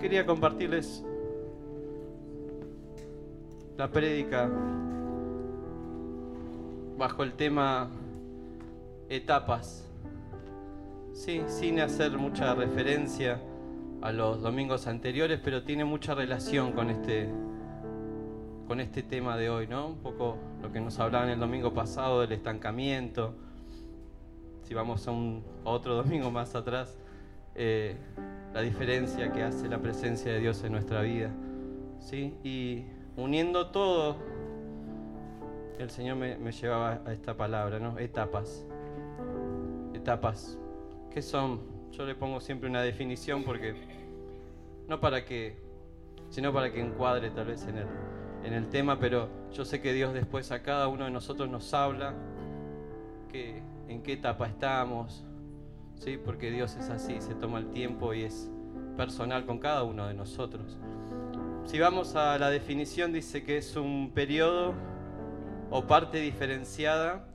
quería compartirles la prédica bajo el tema etapas. Sí, sin hacer mucha referencia a los domingos anteriores, pero tiene mucha relación con este, con este tema de hoy, ¿no? Un poco lo que nos hablaban el domingo pasado del estancamiento. Si vamos a, un, otro domingo más atrás, eh, la diferencia que hace la presencia de Dios en nuestra vida. ¿sí? Y uniendo todo, el Señor me, llevaba a esta palabra, ¿no? Etapas. Etapas. ¿Qué son? Yo le pongo siempre una definición porque no para que, sino para que encuadre tal vez en el, en el tema, pero yo sé que Dios después a cada uno de nosotros nos habla que, en qué etapa estamos, ¿sí? porque Dios es así, se toma el tiempo y es personal con cada uno de nosotros. Si vamos a la definición, dice que es un periodo o parte diferenciada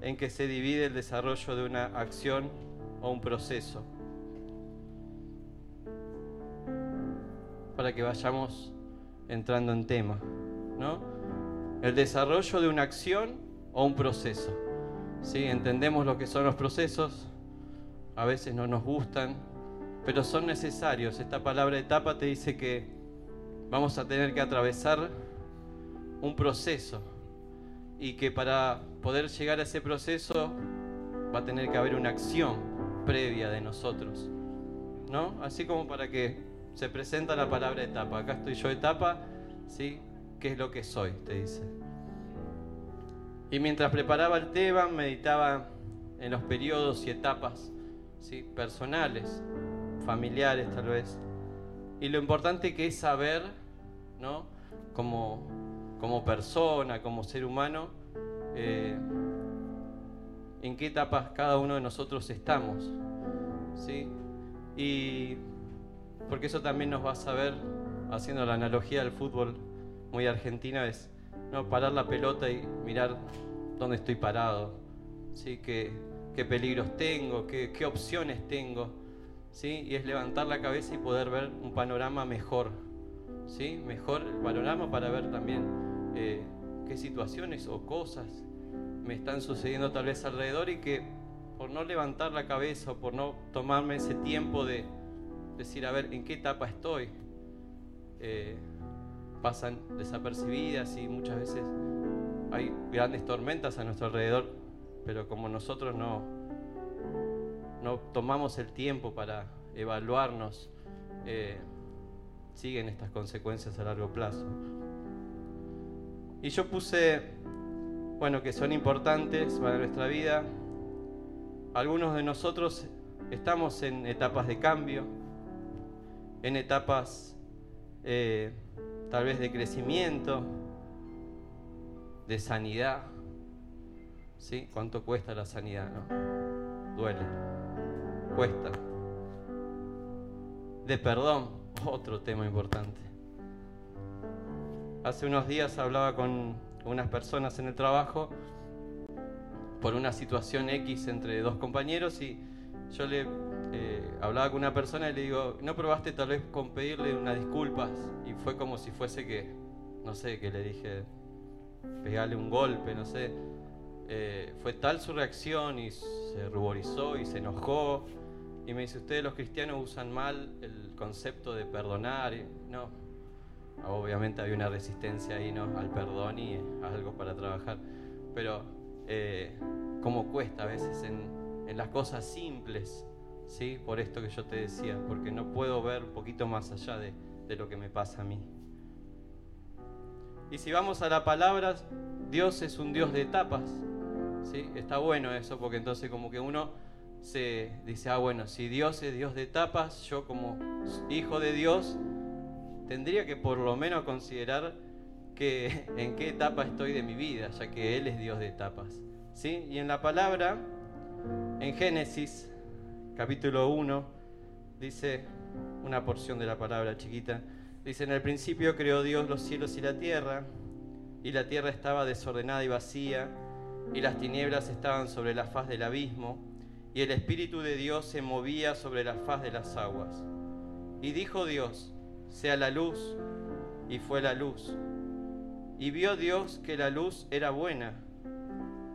en que se divide el desarrollo de una acción o un proceso. Para que vayamos entrando en tema, ¿no? El desarrollo de una acción o un proceso. ¿Sí? Entendemos lo que son los procesos, a veces no nos gustan, pero son necesarios. Esta palabra etapa te dice que vamos a tener que atravesar un proceso y que para poder llegar a ese proceso va a tener que haber una acción previa de nosotros. ¿No? Así como para que se presenta la palabra etapa. Acá estoy yo etapa, ¿sí? ¿Qué es lo que soy? Te dice. Y mientras preparaba el tema, meditaba en los periodos y etapas personales, familiares tal vez. Y lo importante que es saber, ¿no? Como, como persona, como ser humano, eh, en qué etapas cada uno de nosotros estamos. ¿sí? Y porque eso también nos va a saber, haciendo la analogía del fútbol muy argentina, es ¿no? parar la pelota y mirar dónde estoy parado, ¿sí? qué, qué peligros tengo, qué, qué opciones tengo. ¿sí? Y es levantar la cabeza y poder ver un panorama mejor. ¿sí? Mejor el panorama para ver también eh, qué situaciones o cosas me están sucediendo tal vez alrededor y que por no levantar la cabeza o por no tomarme ese tiempo de decir, a ver, ¿en qué etapa estoy? Eh, pasan desapercibidas y muchas veces hay grandes tormentas a nuestro alrededor, pero como nosotros no, no tomamos el tiempo para evaluarnos, eh, siguen estas consecuencias a largo plazo. Y yo puse, bueno, que son importantes para nuestra vida. Algunos de nosotros estamos en etapas de cambio, en etapas eh, tal vez de crecimiento, de sanidad. ¿Sí? ¿Cuánto cuesta la sanidad? No? Duele, cuesta. De perdón, otro tema importante. Hace unos días hablaba con unas personas en el trabajo por una situación X entre dos compañeros y yo le eh, hablaba con una persona y le digo, ¿no probaste tal vez con pedirle unas disculpas? Y fue como si fuese que, no sé, que le dije, pegarle un golpe, no sé. Eh, fue tal su reacción y se ruborizó y se enojó. Y me dice, ustedes los cristianos usan mal el concepto de perdonar. No, obviamente había una resistencia ahí ¿no? al perdón y algo para trabajar. Pero eh, cuesta a veces en, en las cosas simples, ¿sí? Por esto que yo te decía, porque no puedo ver un poquito más allá de, de lo que me pasa a mí. Y si vamos a la palabra, Dios es un Dios de etapas. Está bueno eso, porque entonces como que uno se dice, ah, bueno, si Dios es Dios de etapas, yo como hijo de Dios tendría que por lo menos considerar que en qué etapa estoy de mi vida, ya que Él es Dios de etapas. ¿sí? Y en la palabra, en Génesis capítulo 1, dice una porción de la palabra chiquita, Dice, en el principio creó Dios los cielos y la tierra, y la tierra estaba desordenada y vacía, y las tinieblas estaban sobre la faz del abismo, y el Espíritu de Dios se movía sobre la faz de las aguas. Y dijo Dios, sea la luz, y fue la luz. Y vio Dios que la luz era buena,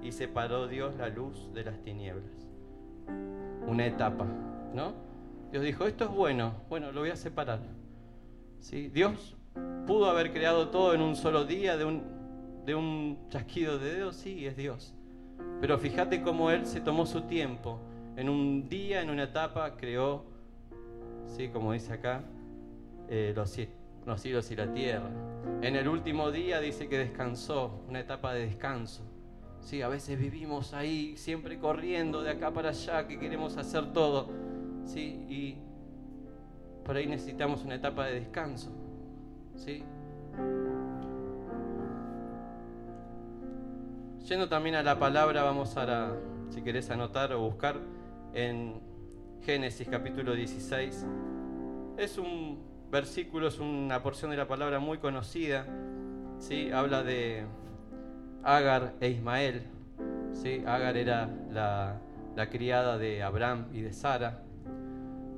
y separó Dios la luz de las tinieblas. Una etapa, ¿no? Dios dijo, esto es bueno, bueno, lo voy a separar. ¿Sí? Dios pudo haber creado todo en un solo día, de un, de un chasquido de dedos, sí, es Dios. Pero fíjate cómo Él se tomó su tiempo. En un día, en una etapa, creó, sí, como dice acá, eh, los, los cielos y la tierra. En el último día dice que descansó, una etapa de descanso. Sí, a veces vivimos ahí siempre corriendo de acá para allá, que queremos hacer todo. Sí, y por ahí necesitamos una etapa de descanso. ¿Sí? Yendo también a la palabra, vamos a, si querés anotar o buscar, en Génesis capítulo 16. Es un versículo, es una porción de la palabra muy conocida. ¿sí? Habla de Agar e Ismael. ¿sí? Agar era la, la criada de Abraham y de Sara.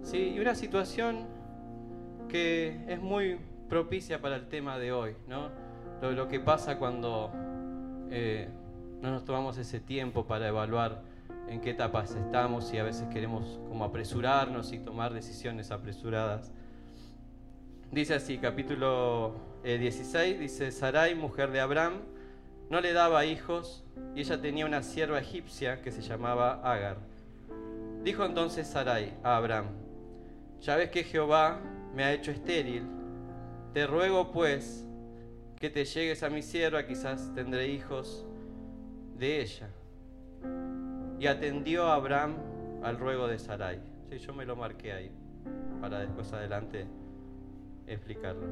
¿sí? Y una situación que es muy propicia para el tema de hoy, ¿no? Lo, que pasa cuando eh, no nos tomamos ese tiempo para evaluar en qué etapas estamos y a veces queremos como apresurarnos y tomar decisiones apresuradas. Dice así, capítulo 16, eh, dice, Sarai, mujer de Abraham, no le daba hijos y ella tenía una sierva egipcia que se llamaba Agar. Dijo entonces Sarai a Abraham, ya ves que Jehová me ha hecho estéril te ruego pues que te llegues a mi sierva, quizás tendré hijos de ella. Y atendió a Abraham al ruego de Sarai. Sí, yo me lo marqué ahí para después adelante explicarlo.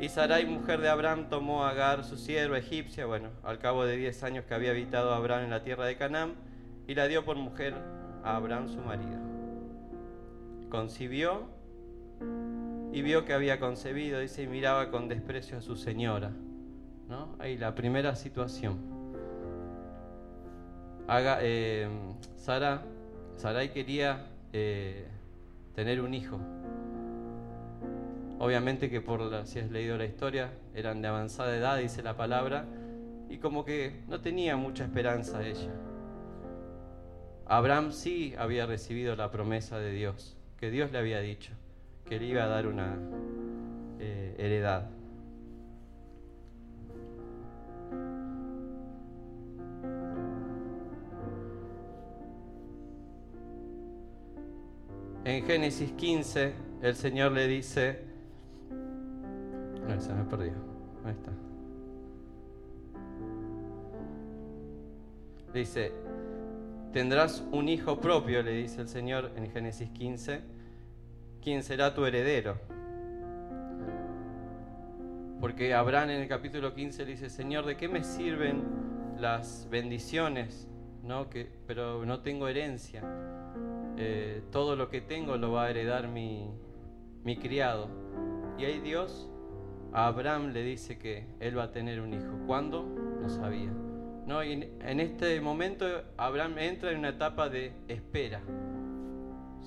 Y Sarai, mujer de Abraham, tomó a Agar, su sierva egipcia, bueno, al cabo de diez años que había habitado Abraham en la tierra de Canaán, y la dio por mujer a Abraham su marido. Concibió y vio que había concebido, dice, y miraba con desprecio a su señora. ¿no? Ahí la primera situación. Haga, eh, Sara, Sarai quería eh, tener un hijo. Obviamente que por la, si has leído la historia, eran de avanzada edad, dice la palabra, y como que no tenía mucha esperanza ella. Abraham sí había recibido la promesa de Dios, que Dios le había dicho que le iba a dar una eh, heredad. En Génesis 15 el Señor le dice, no, se me perdió, ahí está. Dice, tendrás un hijo propio, le dice el Señor en Génesis 15 quién será tu heredero. Porque Abraham en el capítulo 15 le dice, Señor, ¿de qué me sirven las bendiciones? ¿No? Que, pero no tengo herencia. Eh, todo lo que tengo lo va a heredar mi, mi criado. Y ahí Dios a Abraham le dice que él va a tener un hijo. ¿Cuándo? No sabía. ¿No? Y en este momento Abraham entra en una etapa de espera.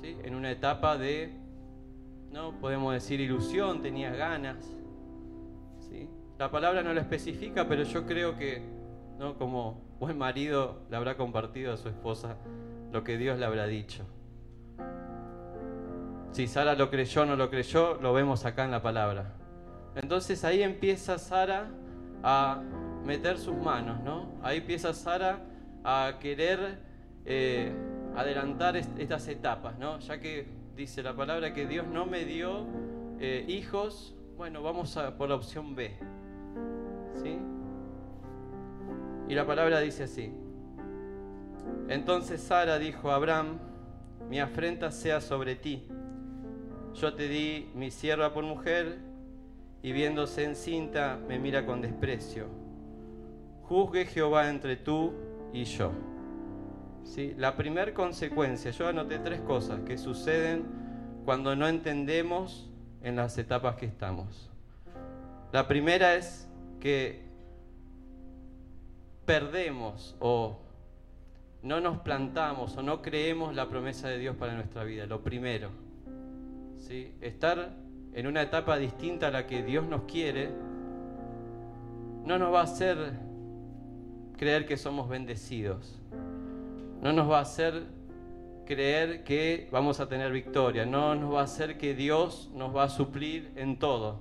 ¿sí? En una etapa de ¿no? Podemos decir ilusión, tenía ganas. ¿sí? La palabra no lo especifica, pero yo creo que, ¿no? Como buen marido, le habrá compartido a su esposa lo que Dios le habrá dicho. Si Sara lo creyó o no lo creyó, lo vemos acá en la palabra. Entonces ahí empieza Sara a meter sus manos, ¿no? Ahí empieza Sara a querer eh, adelantar estas etapas, ¿no? Ya que dice la palabra que Dios no me dio eh, hijos, bueno, vamos a por la opción B. ¿Sí? Y la palabra dice así. Entonces Sara dijo a Abraham, mi afrenta sea sobre ti. Yo te di mi sierva por mujer y viéndose encinta me mira con desprecio. Juzgue Jehová entre tú y yo. La primera consecuencia, yo anoté tres cosas que suceden cuando no entendemos en las etapas que estamos. La primera es que perdemos o no nos plantamos o no creemos la promesa de Dios para nuestra vida. Lo primero, estar en una etapa distinta a la que Dios nos quiere, no nos va a hacer creer que somos bendecidos. No nos va a hacer creer que vamos a tener victoria. No nos va a hacer que Dios nos va a suplir en todo.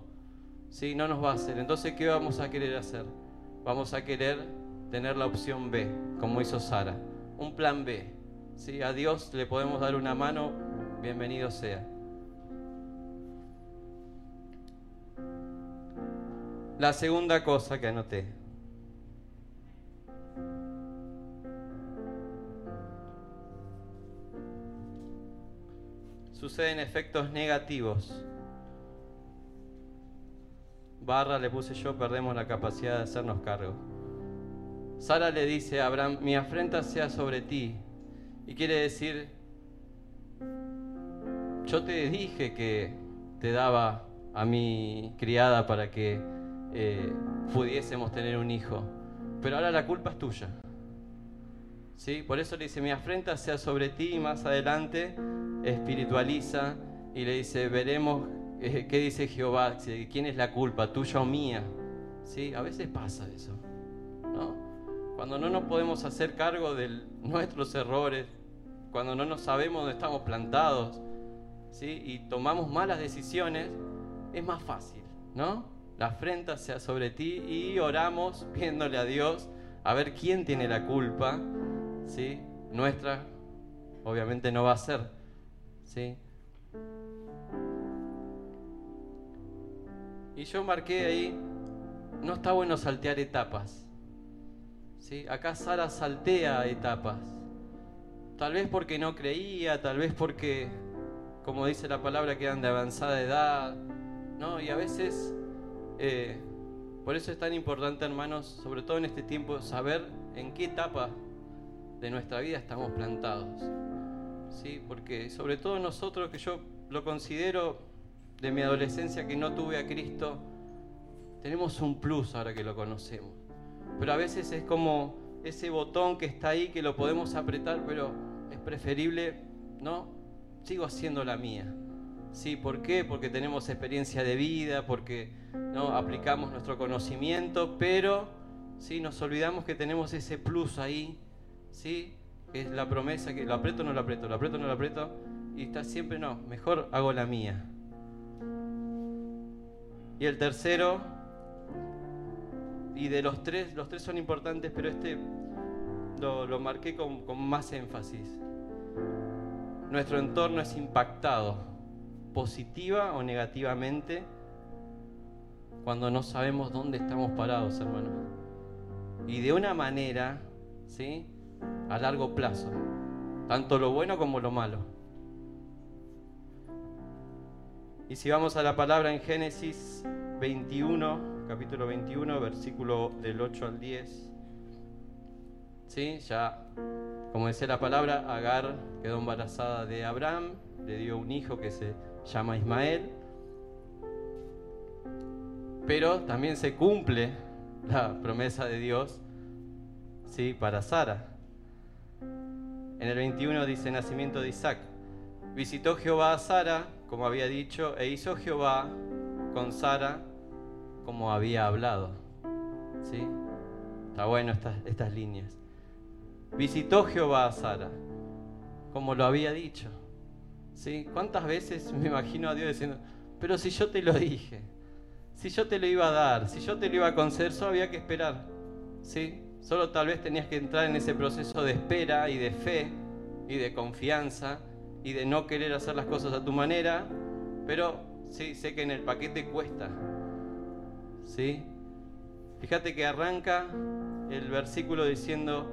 ¿Sí? No nos va a hacer. Entonces, ¿qué vamos a querer hacer? Vamos a querer tener la opción B, como hizo Sara. Un plan B. ¿Sí? A Dios le podemos dar una mano, bienvenido sea. La segunda cosa que anoté. Suceden efectos negativos. Barra le puse yo, perdemos la capacidad de hacernos cargo. Sara le dice a Abraham, mi afrenta sea sobre ti. Y quiere decir, yo te dije que te daba a mi criada para que eh, pudiésemos tener un hijo. Pero ahora la culpa es tuya. ¿Sí? Por eso le dice, mi afrenta sea sobre ti y más adelante espiritualiza y le dice, veremos eh, qué dice Jehová, quién es la culpa, tuya o mía. ¿Sí? A veces pasa eso. ¿no? Cuando no nos podemos hacer cargo de nuestros errores, cuando no nos sabemos dónde estamos plantados ¿sí? y tomamos malas decisiones, es más fácil, ¿no? La afrenta sea sobre ti y oramos viéndole a Dios a ver quién tiene la culpa, ¿sí? Nuestra, obviamente no va a ser, ¿sí? Y yo marqué ahí, no está bueno saltear etapas, ¿sí? Acá Sara saltea etapas, tal vez porque no creía, tal vez porque, como dice la palabra, quedan de avanzada edad, ¿no? Y a veces eh, por eso es tan importante, hermanos, sobre todo en este tiempo, saber en qué etapa de nuestra vida estamos plantados. ¿Sí? Porque sobre todo nosotros, que yo lo considero de mi adolescencia que no tuve a Cristo, tenemos un plus ahora que lo conocemos. Pero a veces es como ese botón que está ahí que lo podemos apretar, pero es preferible, ¿no? Sigo haciendo la mía. ¿Sí? ¿Por qué? Porque tenemos experiencia de vida, porque ¿no? aplicamos nuestro conocimiento, pero ¿sí? nos olvidamos que tenemos ese plus ahí, ¿sí? que es la promesa que lo aprieto no lo aprieto, lo aprieto no lo aprieto, y está siempre no, mejor hago la mía. Y el tercero, y de los tres, los tres son importantes, pero este lo, lo marqué con, con más énfasis. Nuestro entorno es impactado positiva o negativamente cuando no sabemos dónde estamos parados, hermanos. Y de una manera, ¿sí? A largo plazo. Tanto lo bueno como lo malo. Y si vamos a la palabra en Génesis 21, capítulo 21, versículo del 8 al 10. ¿Sí? Ya, como decía la palabra, Agar quedó embarazada de Abraham, le dio un hijo que se llama Ismael. Pero también se cumple la promesa de Dios ¿sí? para Sara. En el 21 dice nacimiento de Isaac. Visitó Jehová a Sara, como había dicho, e hizo Jehová con Sara como había hablado. ¿Sí? Está bueno estas, estas líneas. Visitó Jehová a Sara, como lo había dicho. ¿Sí? ¿Cuántas veces me imagino a Dios diciendo, pero si yo te lo dije, si yo te lo iba a dar, si yo te lo iba a conceder, solo había que esperar. ¿Sí? Solo tal vez tenías que entrar en ese proceso de espera y de fe y de confianza y de no querer hacer las cosas a tu manera, pero sí, sé que en el paquete cuesta. ¿Sí? Fíjate que arranca el versículo diciendo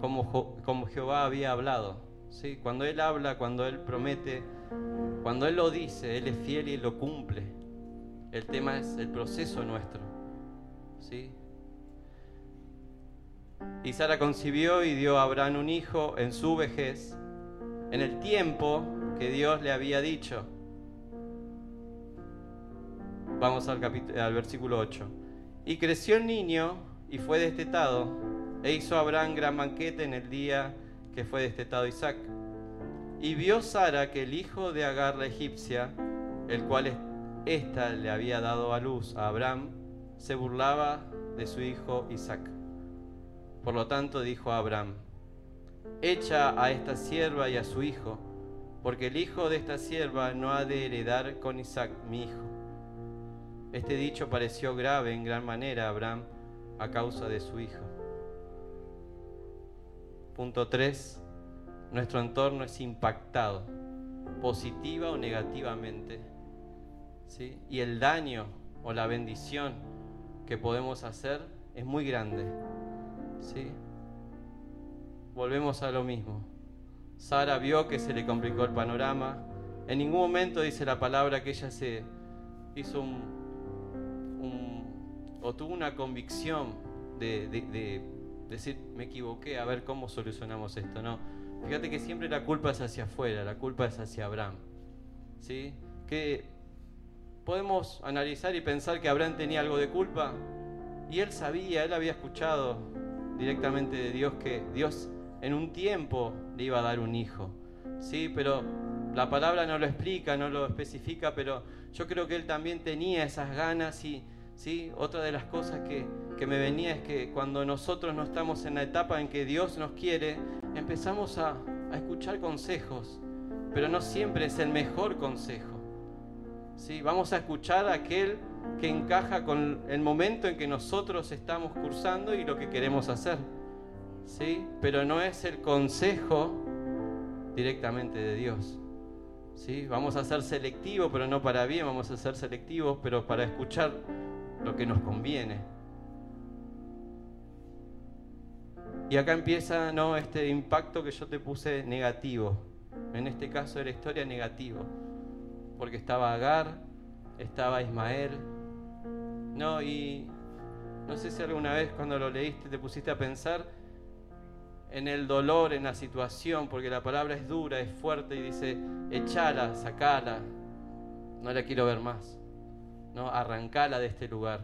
como, como Jehová había hablado. ¿Sí? Cuando Él habla, cuando Él promete, cuando Él lo dice, Él es fiel y lo cumple. El tema es el proceso nuestro. ¿sí? Y Sara concibió y dio a Abraham un hijo en su vejez, en el tiempo que Dios le había dicho. Vamos al, al versículo 8. Y creció el niño y fue destetado, e hizo Abraham gran banquete en el día que fue destetado Isaac. Y vio Sara que el hijo de Agar la egipcia, el cual ésta le había dado a luz a Abraham, se burlaba de su hijo Isaac. Por lo tanto dijo a Abraham, echa a esta sierva y a su hijo, porque el hijo de esta sierva no ha de heredar con Isaac mi hijo. Este dicho pareció grave en gran manera a Abraham a causa de su hijo. Punto 3. Nuestro entorno es impactado, positiva o negativamente. ¿sí? Y el daño o la bendición que podemos hacer es muy grande. ¿sí? Volvemos a lo mismo. Sara vio que se le complicó el panorama. En ningún momento dice la palabra que ella se hizo un, o tuvo una convicción de, de decir, me equivoqué, a ver cómo solucionamos esto. No, fíjate que siempre la culpa es hacia afuera, la culpa es hacia Abraham. ¿Sí? Que podemos analizar y pensar que Abraham tenía algo de culpa y él sabía, él había escuchado directamente de Dios que Dios en un tiempo le iba a dar un hijo. Sí, pero la palabra no lo explica, no lo especifica, pero yo creo que él también tenía esas ganas y ¿sí? Otra de las cosas que, me venía es que cuando nosotros no estamos en la etapa en que Dios nos quiere, empezamos a, escuchar consejos, pero no siempre es el mejor consejo. ¿sí? Vamos a escuchar aquel que encaja con el momento en que nosotros estamos cursando y lo que queremos hacer. ¿sí? Pero no es el consejo directamente de Dios. ¿sí? Vamos a ser selectivos, pero no para bien, vamos a ser selectivos, pero para escuchar lo que nos conviene. Y acá empieza ¿no? este impacto que yo te puse negativo. En este caso era historia negativo. Porque estaba Agar, estaba Ismael. No, y no sé si alguna vez cuando lo leíste te pusiste a pensar en el dolor, en la situación, porque la palabra es dura, es fuerte y dice, echala, sacala, no la quiero ver más. ¿No? Arrancala de este lugar.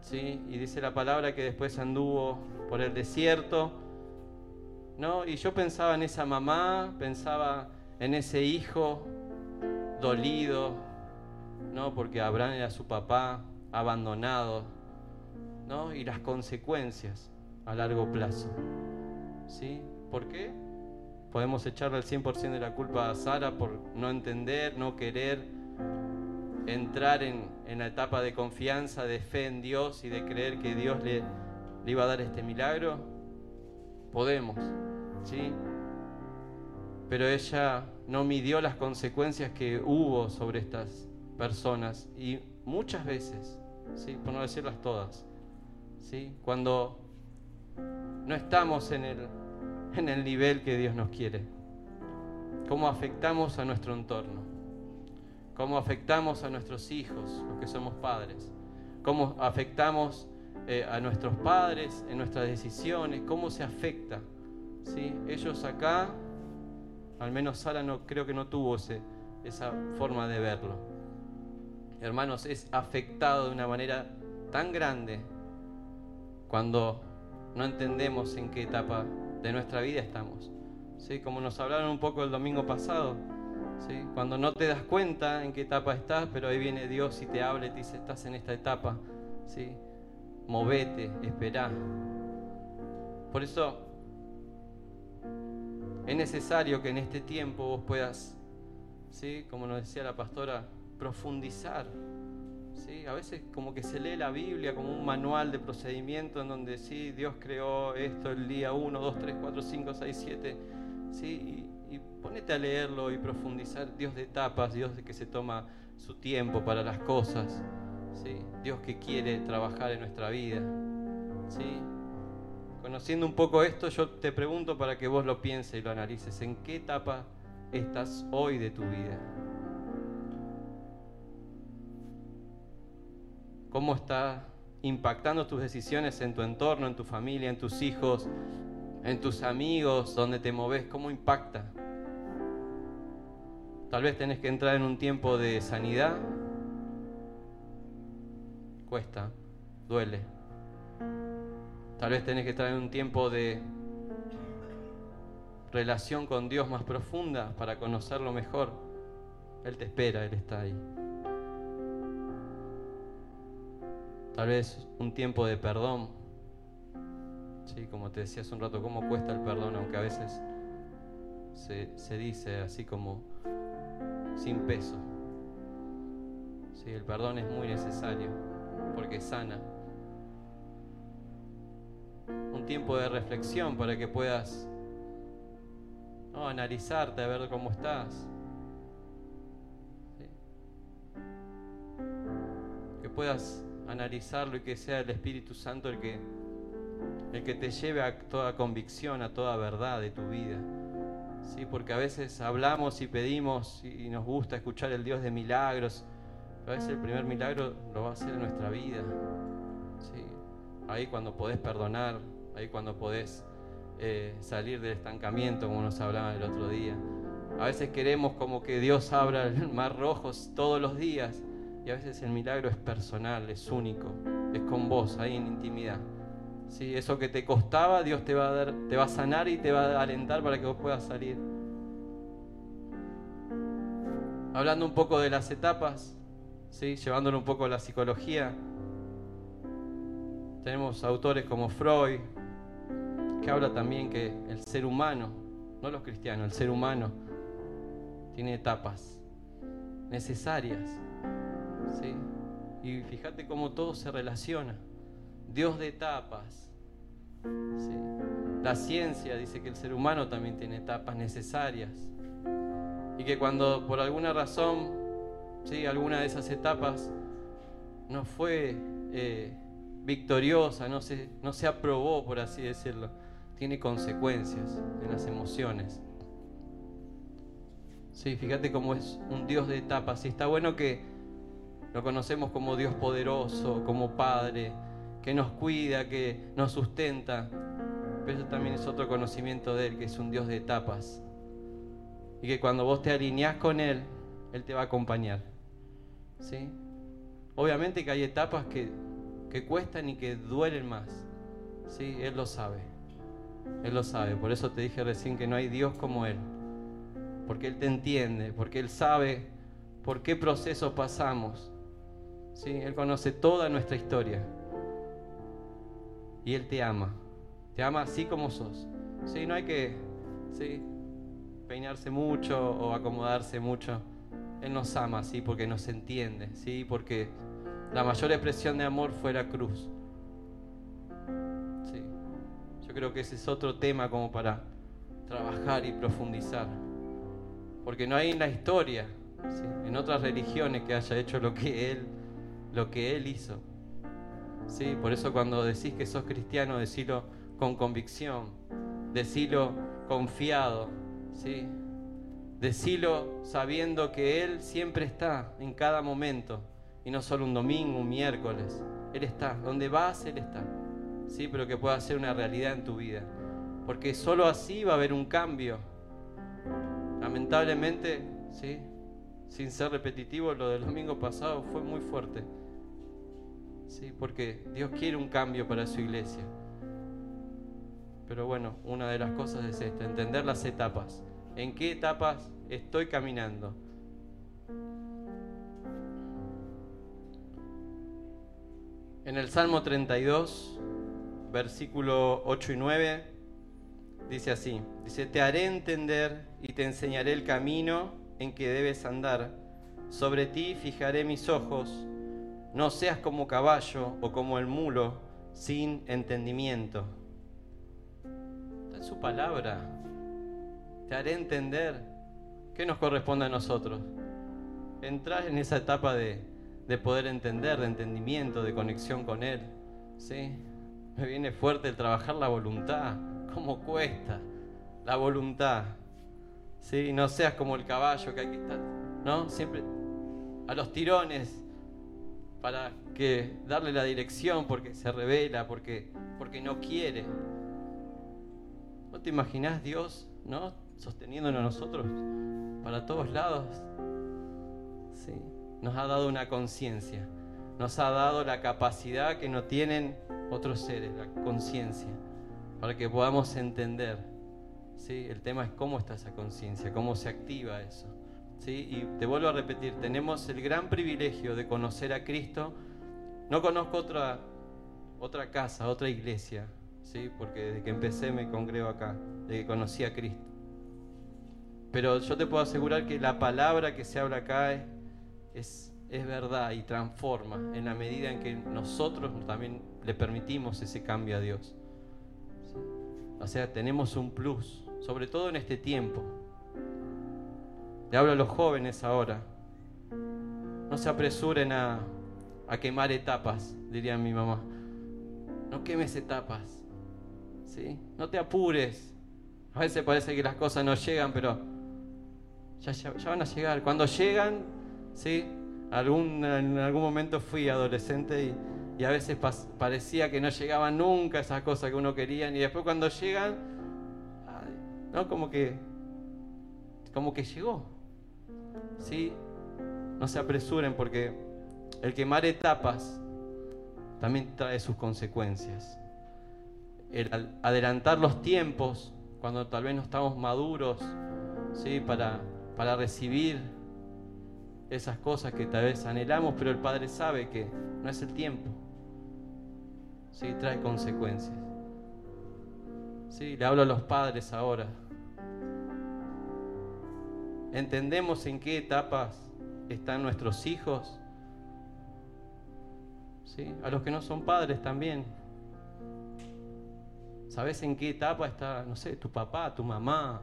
¿Sí? Y dice la palabra que después anduvo por el desierto, ¿no? Y yo pensaba en esa mamá, pensaba en ese hijo dolido, ¿no? Porque Abraham era su papá, abandonado, ¿no? Y las consecuencias a largo plazo. ¿Sí? ¿Por qué? Podemos echarle el 100% de la culpa a Sara por no entender, no querer, entrar en, la etapa de confianza, de fe en Dios y de creer que Dios le, le iba a dar este milagro? Podemos, ¿sí? Pero ella no midió las consecuencias que hubo sobre estas personas y muchas veces, ¿sí? por no decirlas todas, ¿sí? cuando no estamos en el, en el nivel que Dios nos quiere, cómo afectamos a nuestro entorno cómo afectamos a nuestros hijos, los que somos padres, cómo afectamos eh, a nuestros padres en nuestras decisiones, cómo se afecta. ¿sí? Ellos acá, al menos Sara no, creo que no tuvo esa forma de verlo. Hermanos, es afectado de una manera tan grande cuando no entendemos en qué etapa de nuestra vida estamos. ¿Sí? Como nos hablaron un poco el domingo pasado, cuando no te das cuenta en qué etapa estás, pero ahí viene Dios y te habla y te dice, estás en esta etapa, ¿sí? Movete, espera. Por eso es necesario que en este tiempo vos puedas, ¿sí? como nos decía la pastora, profundizar. ¿sí? A veces como que se lee la Biblia como un manual de procedimiento en donde sí, Dios creó esto el día 1, 2, 3, 4, 5, 6, 7. ¿sí? Y ponete a leerlo y profundizar. Dios de etapas, Dios de que se toma su tiempo para las cosas, ¿sí? Dios que quiere trabajar en nuestra vida. ¿sí? Conociendo un poco esto, yo te pregunto para que vos lo pienses y lo analices. ¿En qué etapa estás hoy de tu vida? ¿Cómo está impactando tus decisiones en tu entorno, en tu familia, en tus hijos, en tus amigos, donde te moves, cómo impacta. Tal vez tenés que entrar en un tiempo de sanidad. Cuesta, duele. Tal vez tenés que entrar en un tiempo de relación con Dios más profunda para conocerlo mejor. Él te espera, Él está ahí. Tal vez un tiempo de perdón. Sí, como te decía hace un rato, cómo cuesta el perdón, aunque a veces se, dice así como sin peso. Sí, el perdón es muy necesario porque sana. Un tiempo de reflexión para que puedas analizarte, a ver cómo estás. Que puedas analizarlo y que sea el Espíritu Santo el que, el que te lleve a toda convicción, a toda verdad de tu vida. ¿Sí? Porque a veces hablamos y pedimos y nos gusta escuchar el Dios de milagros, pero a veces el primer milagro lo va a hacer en nuestra vida. ¿Sí? Ahí cuando podés perdonar, ahí cuando podés eh, salir del estancamiento, como nos hablaba el otro día. A veces queremos como que Dios abra el mar rojo todos los días y a veces el milagro es personal, es único, es con vos, ahí en intimidad. ¿Sí? Eso que te costaba, Dios te va, a dar, te va a sanar y te va a alentar para que vos puedas salir. Hablando un poco de las etapas, ¿sí? llevándolo un poco a la psicología, tenemos autores como Freud, que habla también que el ser humano, no los cristianos, el ser humano tiene etapas necesarias. ¿sí? Y fíjate cómo todo se relaciona. Dios de etapas. La ciencia dice que el ser humano también tiene etapas necesarias. Y que cuando por alguna razón, ¿sí? alguna de esas etapas no fue eh, victoriosa, no se, no se aprobó, por así decirlo, tiene consecuencias en las emociones. Sí, fíjate cómo es un Dios de etapas. Y está bueno que lo conocemos como Dios poderoso, como Padre, que nos cuida, que nos sustenta. Pero eso también es otro conocimiento de Él, que es un Dios de etapas. Y que cuando vos te alineás con Él, Él te va a acompañar. ¿Sí? Obviamente que hay etapas que, que cuestan y que duelen más. ¿Sí? Él lo sabe. Él lo sabe. Por eso te dije recién que no hay Dios como Él. Porque Él te entiende, porque Él sabe por qué procesos pasamos. ¿Sí? Él conoce toda nuestra historia. Y Él te ama. Te ama así como sos. ¿Sí? No hay que ¿sí? peinarse mucho o acomodarse mucho. Él nos ama así porque nos entiende. ¿sí? Porque la mayor expresión de amor fue la cruz creo que ese es otro tema como para trabajar y profundizar. Porque no hay en la historia, en otras religiones que haya hecho lo que él, lo que él hizo. ¿Sí? Por eso cuando decís que sos cristiano, decilo con convicción, decilo confiado, ¿sí? decilo sabiendo que Él siempre está en cada momento, y no solo un domingo, un miércoles. Él está, donde vas, Él está. ¿sí? pero que pueda ser una realidad en tu vida. Porque solo así va a haber un cambio. Lamentablemente, ¿sí? sin ser repetitivo, lo del domingo pasado fue muy fuerte. ¿Sí? Porque Dios quiere un cambio para su iglesia. Pero bueno, una de las cosas es esta, entender las etapas. ¿En qué etapas estoy caminando? En el Salmo 32, versículo 8 y 9, dice así, dice, te haré entender y te enseñaré el camino en que debes andar, sobre ti fijaré mis ojos, no seas como caballo o como el mulo sin entendimiento. Está en su palabra, te haré entender qué nos corresponde a nosotros. Entrar en esa etapa de, de poder entender, de entendimiento, de conexión con Él. ¿sí? Me viene fuerte el trabajar la voluntad. ¿Cómo cuesta? La voluntad. ¿Sí? No seas como el caballo que hay que estar, ¿no? Siempre a los tirones para que darle la dirección porque se revela, porque, porque no quiere. ¿No te imaginás Dios, ¿no? Sosteniéndonos nosotros para todos lados. Sí. Nos ha dado una conciencia. Nos ha dado la capacidad que no tienen otros seres, la conciencia, para que podamos entender. ¿sí? El tema es cómo está esa conciencia, cómo se activa eso. ¿Sí? Y te vuelvo a repetir, tenemos el gran privilegio de conocer a Cristo No conozco otra, otra casa, otra iglesia, ¿sí? porque desde que empecé me congrego acá, desde que conocí a Cristo. Pero yo te puedo asegurar que la palabra que se habla acá es, es, verdad y transforma en la medida en que nosotros también le permitimos ese cambio a Dios. O sea, tenemos un plus, sobre todo en este tiempo. Le hablo a los jóvenes ahora. No se apresuren a, a quemar etapas, diría mi mamá. No quemes etapas. ¿sí? No te apures. A veces parece que las cosas no llegan, pero ya, ya, van a llegar. Cuando llegan, ¿sí? Algún, en algún momento fui adolescente y, y a veces parecía que no llegaban nunca esas cosas que uno quería. Y después cuando llegan, ¿no? Como que, como que llegó. ¿Sí? No se apresuren porque el quemar etapas también trae sus consecuencias. El adelantar los tiempos cuando tal vez no estamos maduros ¿sí? para, para recibir esas cosas que tal vez anhelamos, pero el Padre sabe que no es el tiempo. Sí, trae consecuencias. Sí, le hablo a los padres ahora. ¿Entendemos en qué etapas están nuestros hijos? ¿Sí? A los que no son padres también. ¿Sabes en qué etapa está, no sé, tu papá, tu mamá,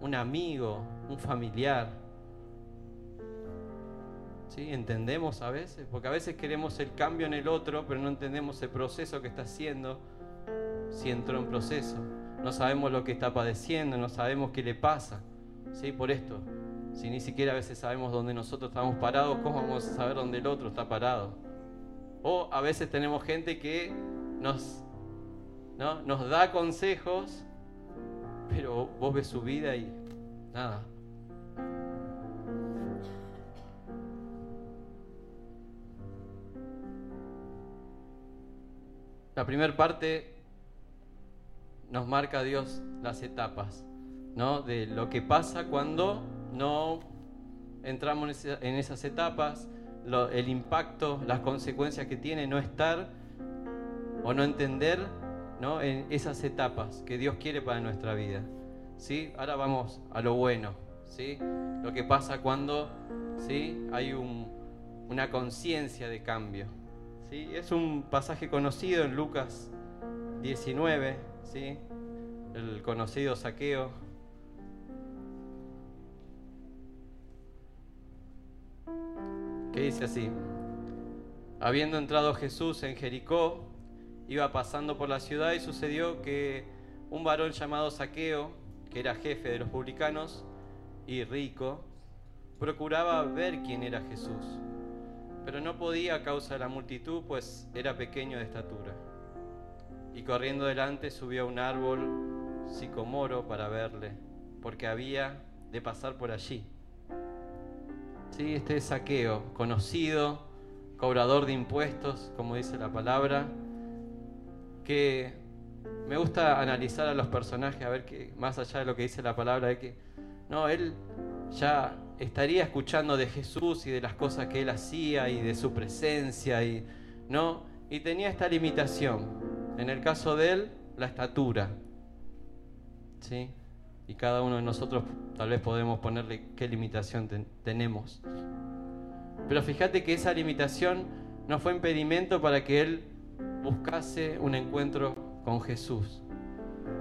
un amigo, un familiar? ¿Sí? ¿Entendemos a veces? Porque a veces queremos el cambio en el otro, pero no entendemos el proceso que está haciendo, si entró en proceso. No sabemos lo que está padeciendo, no sabemos qué le pasa. ¿Sí? Por esto, si ni siquiera a veces sabemos dónde nosotros estamos parados, ¿cómo vamos a saber dónde el otro está parado? O a veces tenemos gente que nos, ¿no? nos da consejos, pero vos ves su vida y nada. La primera parte nos marca Dios las etapas, ¿no? De lo que pasa cuando no entramos en esas etapas, el impacto, las consecuencias que tiene no estar o no entender ¿no? en esas etapas que Dios quiere para nuestra vida. ¿sí? Ahora vamos a lo bueno, ¿sí? lo que pasa cuando ¿sí? hay una conciencia de cambio. ¿sí? Es un pasaje conocido en Lucas 19, ¿sí? el conocido saqueo que dice así, habiendo entrado Jesús en Jericó, iba pasando por la ciudad y sucedió que un varón llamado Saqueo, que era jefe de los publicanos y rico, procuraba ver quién era Jesús, pero no podía a causa de la multitud, pues era pequeño de estatura. Y corriendo delante subió a un árbol sicomoro para verle, porque había de pasar por allí. ¿Sí? este saqueo, conocido, cobrador de impuestos, como dice la palabra, que me gusta analizar a los personajes, a ver que más allá de lo que dice la palabra, de que no, él ya estaría escuchando de Jesús y de las cosas que él hacía y de su presencia y no y tenía esta limitación. En el caso de él, la estatura. ¿Sí? Y cada uno de nosotros tal vez podemos ponerle qué limitación tenemos. Pero fíjate que esa limitación no fue impedimento para que él buscase un encuentro con Jesús.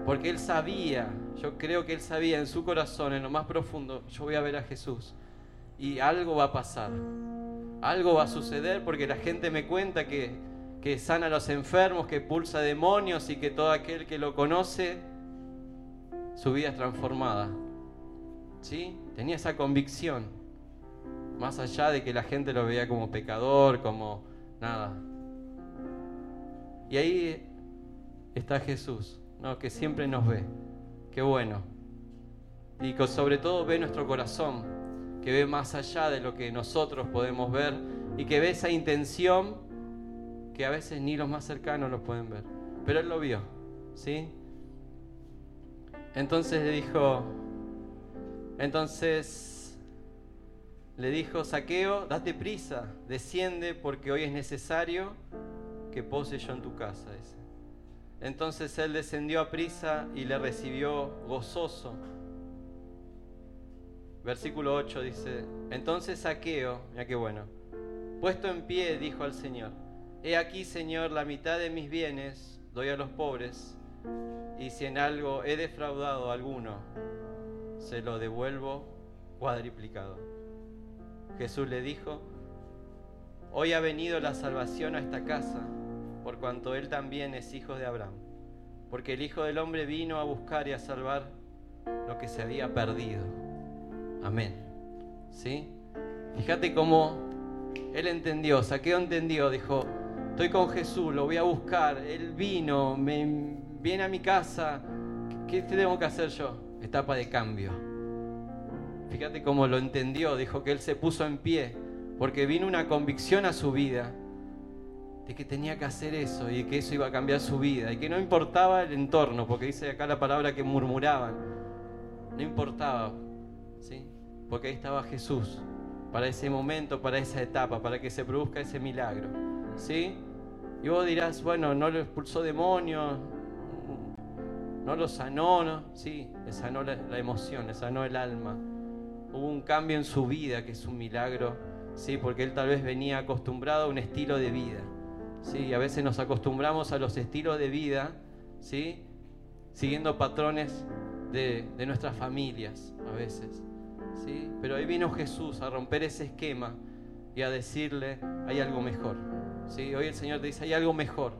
Porque él sabía, yo creo que él sabía en su corazón, en lo más profundo, yo voy a ver a Jesús. Y algo va a pasar. Algo va a suceder porque la gente me cuenta que, que sana a los enfermos, que pulsa demonios y que todo aquel que lo conoce su vida es transformada. ¿Sí? Tenía esa convicción. Más allá de que la gente lo veía como pecador, como nada. Y ahí está Jesús, ¿no? que siempre nos ve. Qué bueno. Y sobre todo ve nuestro corazón, que ve más allá de lo que nosotros podemos ver y que ve esa intención que a veces ni los más cercanos lo pueden ver. Pero Él lo vio, ¿sí? Entonces le dijo, entonces le dijo, saqueo, date prisa, desciende porque hoy es necesario que pose yo en tu casa. Dice. Entonces él descendió a prisa y le recibió gozoso. Versículo 8 dice, entonces Saqueo, mira qué bueno, puesto en pie, dijo al Señor, he aquí, Señor, la mitad de mis bienes doy a los pobres, y si en algo he defraudado a alguno, se lo devuelvo cuadriplicado. Jesús le dijo, hoy ha venido la salvación a esta casa, por cuanto él también es hijo de Abraham, porque el Hijo del Hombre vino a buscar y a salvar lo que se había perdido. Amén. ¿Sí? Fíjate cómo él entendió, Saqueo entendió, dijo, estoy con Jesús, lo voy a buscar, él vino, me viene a mi casa, ¿qué tengo que hacer yo? Etapa de cambio. Fíjate cómo lo entendió, dijo que él se puso en pie, porque vino una convicción a su vida de que tenía que hacer eso y que eso iba a cambiar su vida y que no importaba el entorno, porque dice acá la palabra que murmuraban, no importaba, ¿sí? porque ahí estaba Jesús para ese momento, para esa etapa, para que se produzca ese milagro. ¿sí? Y vos dirás, bueno, no lo expulsó demonios, no lo sanó, ¿no? sí, le sanó la, emoción, le sanó el alma. Hubo un cambio en su vida que es un milagro, sí, porque él tal vez venía acostumbrado a un estilo de vida. Sí, a veces nos acostumbramos a los estilos de vida, ¿sí? siguiendo patrones de, de nuestras familias a veces. ¿sí? Pero ahí vino Jesús a romper ese esquema y a decirle, hay algo mejor. ¿sí? Hoy el Señor te dice, hay algo mejor.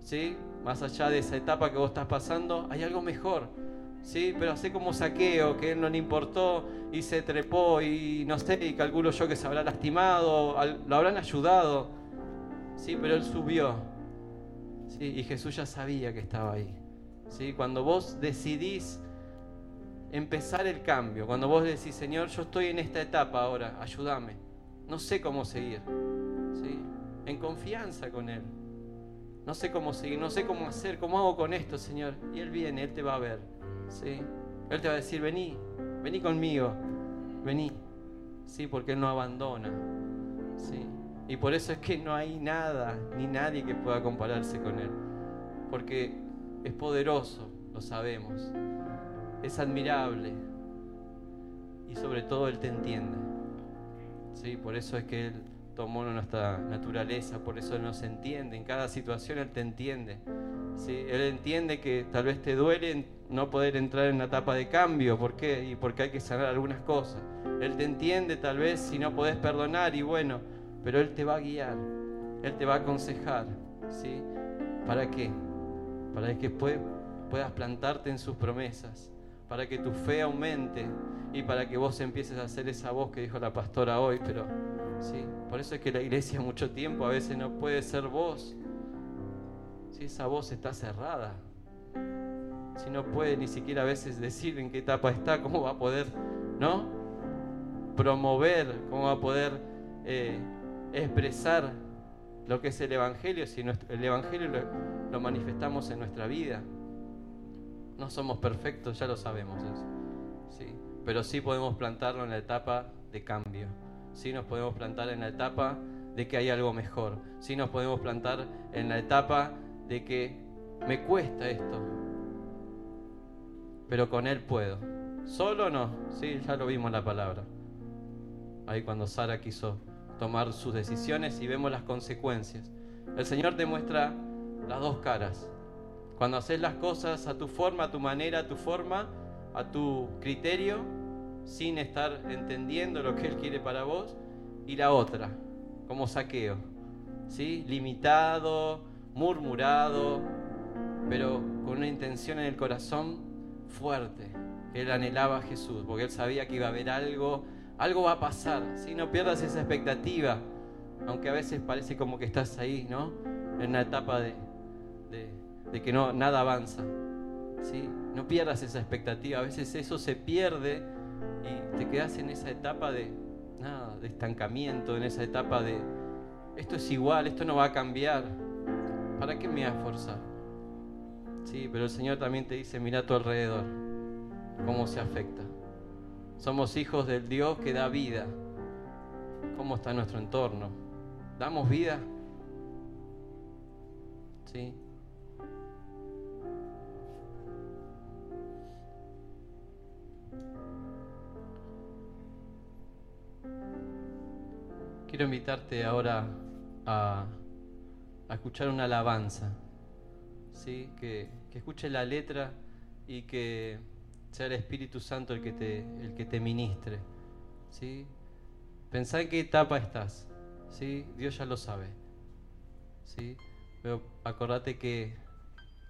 ¿sí? Más allá de esa etapa que vos estás pasando, hay algo mejor. ¿sí? Pero hace como saqueo, que él no le importó y se trepó y no sé, y calculo yo que se habrá lastimado, lo habrán ayudado. Sí, pero él subió. ¿sí? Y Jesús ya sabía que estaba ahí. ¿sí? Cuando vos decidís empezar el cambio, cuando vos decís, Señor, yo estoy en esta etapa ahora, ayúdame. No sé cómo seguir. ¿sí? En confianza con Él. No sé cómo seguir, no sé cómo hacer, cómo hago con esto, Señor. Y Él viene, Él te va a ver. ¿sí? Él te va a decir, vení, vení conmigo, vení. Sí, porque Él no abandona. ¿sí? Y por eso es que no hay nada ni nadie que pueda compararse con Él. Porque es poderoso, lo sabemos. Es admirable. Y sobre todo Él te entiende. ¿Sí? Por eso es que Él tomó nuestra naturaleza, por eso Él nos entiende. En cada situación Él te entiende. ¿Sí? Él entiende que tal vez te duele no poder entrar en una etapa de cambio. ¿Por qué? Y porque hay que sanar algunas cosas. Él te entiende tal vez si no podés perdonar y bueno, pero Él te va a guiar, Él te va a aconsejar. ¿sí? ¿Para qué? Para que puedas plantarte en sus promesas, para que tu fe aumente y para que vos empieces a hacer esa voz que dijo la pastora hoy. Pero ¿sí? por eso es que la iglesia mucho tiempo a veces no puede ser voz. Si esa voz está cerrada, si no puede ni siquiera a veces decir en qué etapa está, cómo va a poder, ¿no? Promover, cómo va a poder eh, expresar lo que es el Evangelio si el Evangelio lo, manifestamos en nuestra vida. No somos perfectos, ya lo sabemos eso. ¿sí? Pero sí podemos plantarlo en la etapa de cambio. Sí nos podemos plantar en la etapa de que hay algo mejor. Sí nos podemos plantar en la etapa de que me cuesta esto, pero con Él puedo. Solo no, sí, ya lo vimos en la palabra. Ahí cuando Sara quiso tomar sus decisiones y vemos las consecuencias. El Señor te muestra las dos caras. Cuando haces las cosas a tu forma, a tu manera, a tu forma, a tu criterio, sin estar entendiendo lo que Él quiere para vos, y la otra, como saqueo, ¿sí? limitado, murmurado, pero con una intención en el corazón fuerte. Él anhelaba a Jesús porque él sabía que iba a haber algo, algo va a pasar. Si no pierdas esa expectativa, aunque a veces parece como que estás ahí, ¿no? En una etapa de, de, que no, nada avanza. ¿sí? No pierdas esa expectativa. A veces eso se pierde y te quedas en esa etapa de, nada, de estancamiento, en esa etapa de esto es igual, esto no va a cambiar. ¿Para qué me voy a forzar? Sí, pero el Señor también te dice, mira a tu alrededor, cómo se afecta. Somos hijos del Dios que da vida. ¿Cómo está nuestro entorno? ¿Damos vida? ¿Sí? Quiero invitarte ahora a, escuchar una alabanza, ¿sí? que, que escuche la letra y que sea el Espíritu Santo el que te, el que te ministre. ¿sí? Pensá en qué etapa estás. ¿sí? Dios ya lo sabe. ¿sí? Pero acordate que,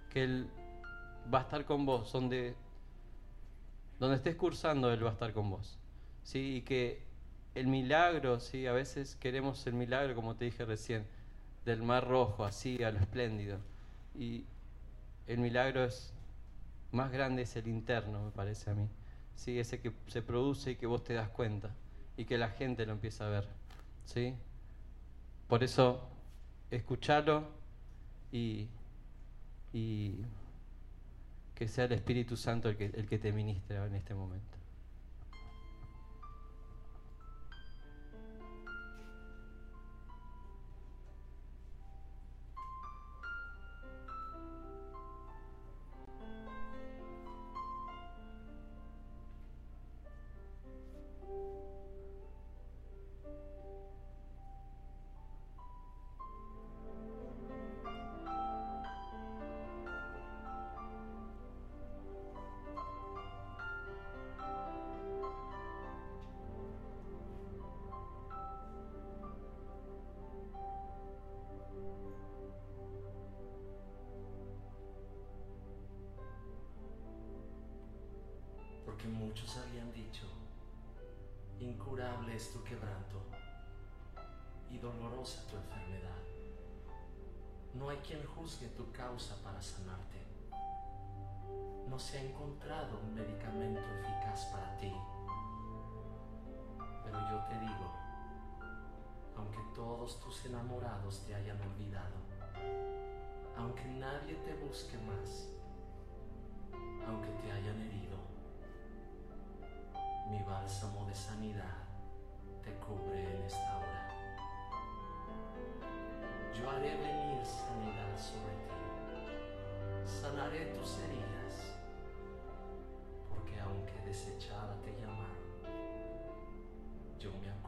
que Él va a estar con vos. Donde, donde estés cursando, Él va a estar con vos. ¿sí? Y que el milagro, ¿sí? a veces queremos el milagro, como te dije recién, del mar rojo, así, a lo espléndido. Y el milagro es más grande, es el interno, me parece a mí. ¿sí? Ese que se produce y que vos te das cuenta y que la gente lo empieza a ver. ¿sí? Por eso, escuchalo y, y que sea el Espíritu Santo el que, el que te ministre en este momento. Y dolorosa tu enfermedad. No hay quien juzgue tu causa para sanarte. No se ha encontrado un medicamento eficaz para ti. Pero yo te digo, aunque todos tus enamorados te hayan olvidado, aunque nadie te busque más, aunque te hayan herido, mi bálsamo de sanidad te cubre en esta hora. Yo haré venir sanidad sobre ti. Sanaré tus heridas, porque aunque desechada te llamaron, yo me acordé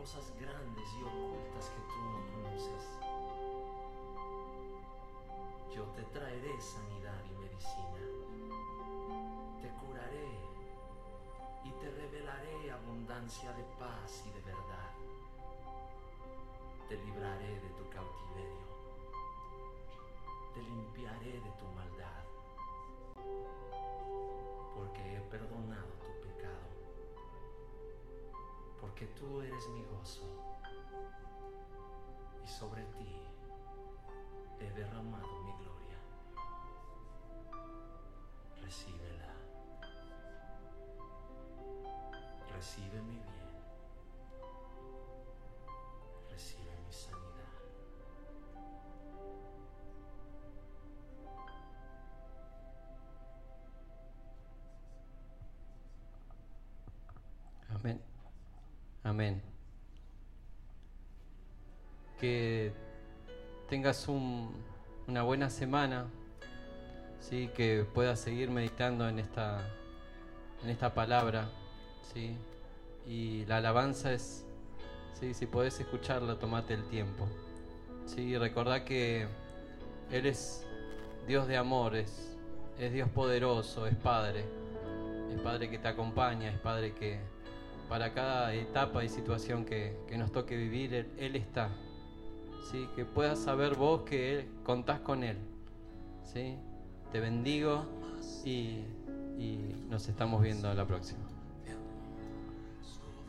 cosas grandes y ocultas que tú no conoces. Yo te traeré sanidad y medicina. Te curaré y te revelaré abundancia de paz y de verdad. Te libraré de tu cautiverio. Te limpiaré de tu maldad. Porque tú eres mi gozo. Y sobre ti he derramado mi gloria. Recíbela. Recibe mi bien. Que tengas un- una buena semana, ¿sí? que puedas seguir meditando en esta, en esta palabra. ¿sí? Y la alabanza es, ¿sí? si podés escucharla, tomate el tiempo. ¿sí? Recordá que Él es Dios de amor, es, es Dios poderoso, es Padre. Es Padre que te acompaña, es Padre que para cada etapa y situación que, que nos toque vivir, Él, está. ¿sí? Que puedas saber vos que Él, contás con Él. ¿sí? Te bendigo y, y nos estamos viendo la próxima.